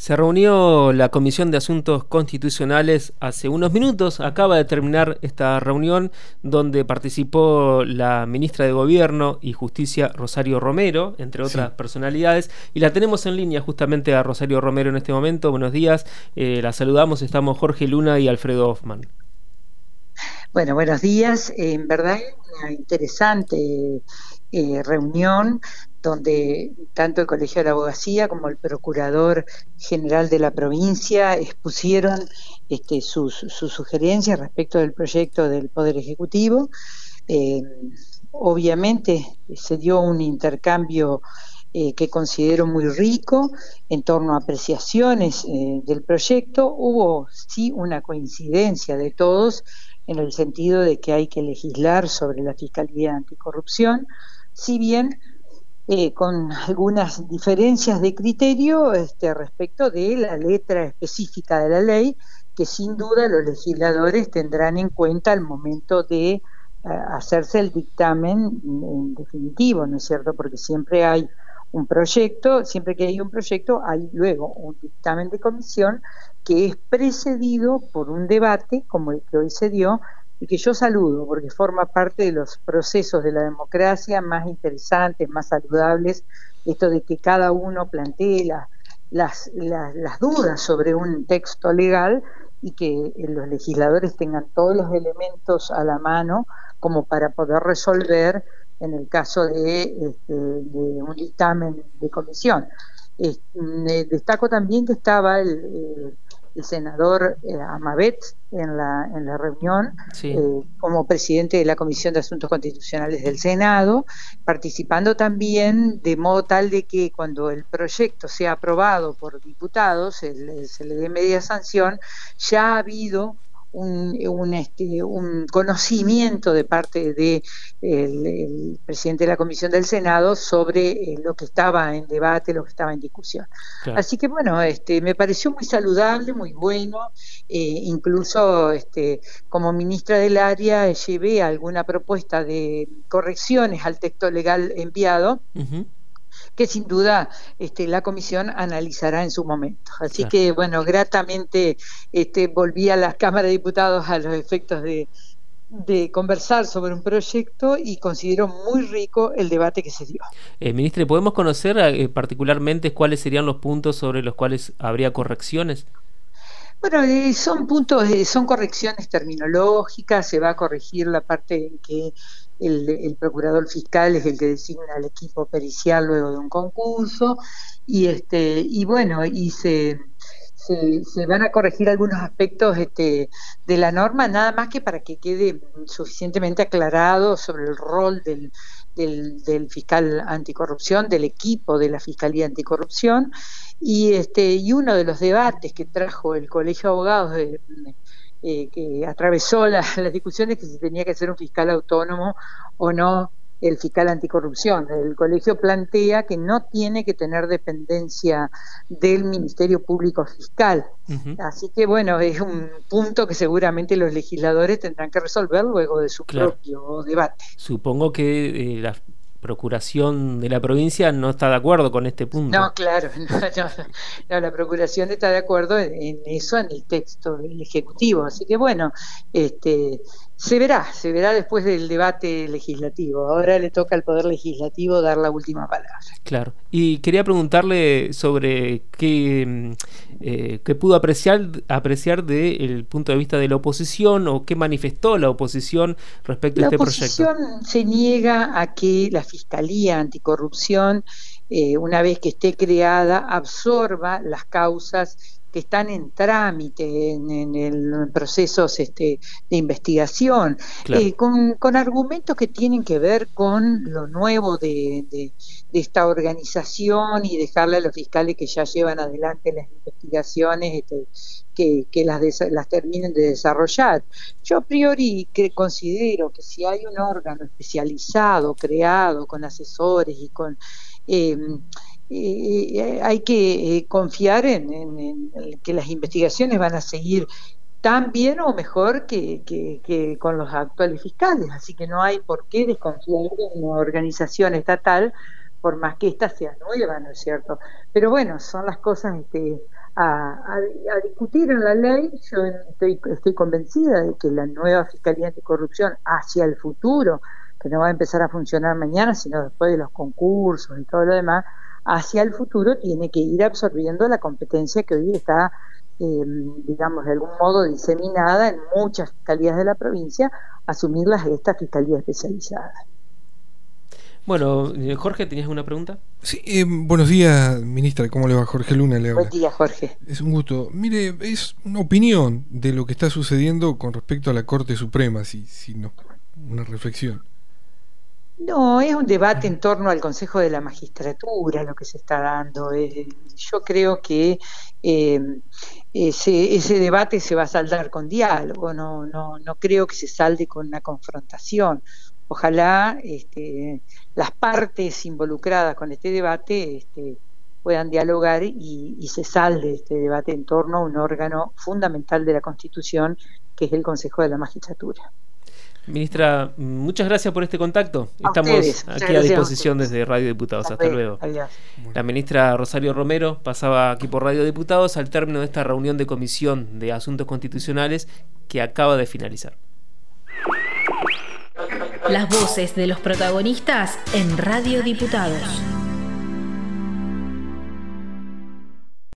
Se reunió la Comisión de Asuntos Constitucionales hace unos minutos. Acaba de terminar esta reunión donde participó la ministra de Gobierno y Justicia Rosario Romero, entre otras personalidades. Y la tenemos en línea justamente a Rosario Romero en este momento. Buenos días. Eh, la saludamos. Estamos Jorge Luna y Alfredo Hoffman. Bueno, buenos días. En verdad, una interesante eh, reunión donde tanto el Colegio de la Abogacía como el Procurador General de la provincia expusieron este, sus, sugerencias respecto del proyecto del Poder Ejecutivo. Eh, obviamente se dio un intercambio eh, que considero muy rico en torno a apreciaciones eh, del proyecto. Hubo sí una coincidencia de todos en el sentido de que hay que legislar sobre la Fiscalía Anticorrupción, si bien eh, con algunas diferencias de criterio este, respecto de la letra específica de la ley, que sin duda los legisladores tendrán en cuenta al momento de eh, hacerse el dictamen en definitivo, ¿no es cierto? Porque siempre hay un proyecto, siempre que hay un proyecto hay luego un dictamen de comisión que es precedido por un debate como el que hoy se dio y que yo saludo porque forma parte de los procesos de la democracia más interesantes, más saludables, esto de que cada uno plantee las, las, dudas sobre un texto legal y que los legisladores tengan todos los elementos a la mano como para poder resolver en el caso de, este, un dictamen de comisión. destaco también que estaba el senador eh, Amabet en la, en la reunión eh, como presidente de la Comisión de Asuntos Constitucionales del Senado, participando también de modo tal de que cuando el proyecto sea aprobado por diputados, se le dé media sanción, ya ha habido un, un, este, un conocimiento de parte del de presidente de la Comisión del Senado sobre eh, lo que estaba en debate, lo que estaba en discusión. Así que bueno, este, me pareció muy saludable, muy bueno, eh, incluso este, como ministra del área llevé alguna propuesta de correcciones al texto legal enviado que sin duda este, la comisión analizará en su momento. Así que, bueno, gratamente este, volví a la Cámara de Diputados a los efectos de, conversar sobre un proyecto y considero muy rico el debate que se dio. Eh, ministra, ¿podemos conocer eh, particularmente cuáles serían los puntos sobre los cuales habría correcciones? Bueno, eh, son puntos, eh, son correcciones terminológicas, se va a corregir la parte en que el, procurador fiscal es el que designa al equipo pericial luego de un concurso y este y bueno y se, se, van a corregir algunos aspectos este, de la norma nada más que para que quede suficientemente aclarado sobre el rol del, del, fiscal anticorrupción del equipo de la fiscalía anticorrupción y este y uno de los debates que trajo el colegio de abogados de, eh, que atravesó las discusiones que si tenía que ser un fiscal autónomo o no el fiscal anticorrupción. El colegio plantea que no tiene que tener dependencia del Ministerio Público Fiscal. Así que bueno, es un punto que seguramente los legisladores tendrán que resolver luego de su propio debate. Supongo que eh, las Procuración de la provincia no está de acuerdo con este punto. No, claro, no, la Procuración está de acuerdo en, eso, en el texto del Ejecutivo. Así que bueno, este, se verá, se verá después del debate legislativo. Ahora le toca al Poder Legislativo dar la última palabra. Claro. Y quería preguntarle sobre qué, mm, eh, qué pudo apreciar, apreciar desde el punto de vista de la oposición o qué manifestó la oposición respecto a este proyecto. La oposición se niega a que la Fiscalía Anticorrupción, eh, una vez que esté creada, absorba las causas que están en trámite en, el procesos este, de investigación, eh, con, con, argumentos que tienen que ver con lo nuevo de, de, esta organización y dejarle a los fiscales que ya llevan adelante las investigaciones este, que, que las, las terminen de desarrollar. Yo a priori que considero que si hay un órgano especializado, creado, con asesores y con... Eh, eh, hay que eh, confiar en, que las investigaciones van a seguir tan bien o mejor que, que, con los actuales fiscales. Así que no hay por qué desconfiar de una organización estatal, por más que ésta sea nueva, ¿no es cierto? Pero bueno, son las cosas este, a, discutir en la ley. Yo estoy, estoy convencida de que la nueva Fiscalía Anticorrupción hacia el futuro, que no va a empezar a funcionar mañana, sino después de los concursos y todo lo demás, hacia el futuro tiene que ir absorbiendo la competencia que hoy está, eh, digamos, de algún modo diseminada en muchas fiscalías de la provincia, asumirlas esta fiscalía especializada. Bueno, eh, Jorge, ¿tenías una pregunta? Sí, eh, buenos días, ministra. ¿Cómo le va? Jorge Luna le habla. Buen día, Jorge. Es un gusto. Mire, es una opinión de lo que está sucediendo con respecto a la Corte Suprema, si, si no, una reflexión. No, es un debate en torno al Consejo de la Magistratura lo que se está dando. Yo creo que ese, ese, debate se va a saldar con diálogo, no, no, no creo que se salde con una confrontación ojalá este, las partes involucradas con este debate este, puedan dialogar y, se salde este debate en torno a un órgano fundamental de la Constitución, que es el Consejo de la Magistratura. Ministra, muchas gracias por este contacto. Estamos aquí a disposición desde Radio Diputados. Hasta, luego. La ministra Rosario Romero pasaba aquí por Radio Diputados al término de esta reunión de comisión de asuntos constitucionales que acaba de finalizar. Las voces de los protagonistas en Radio Diputados.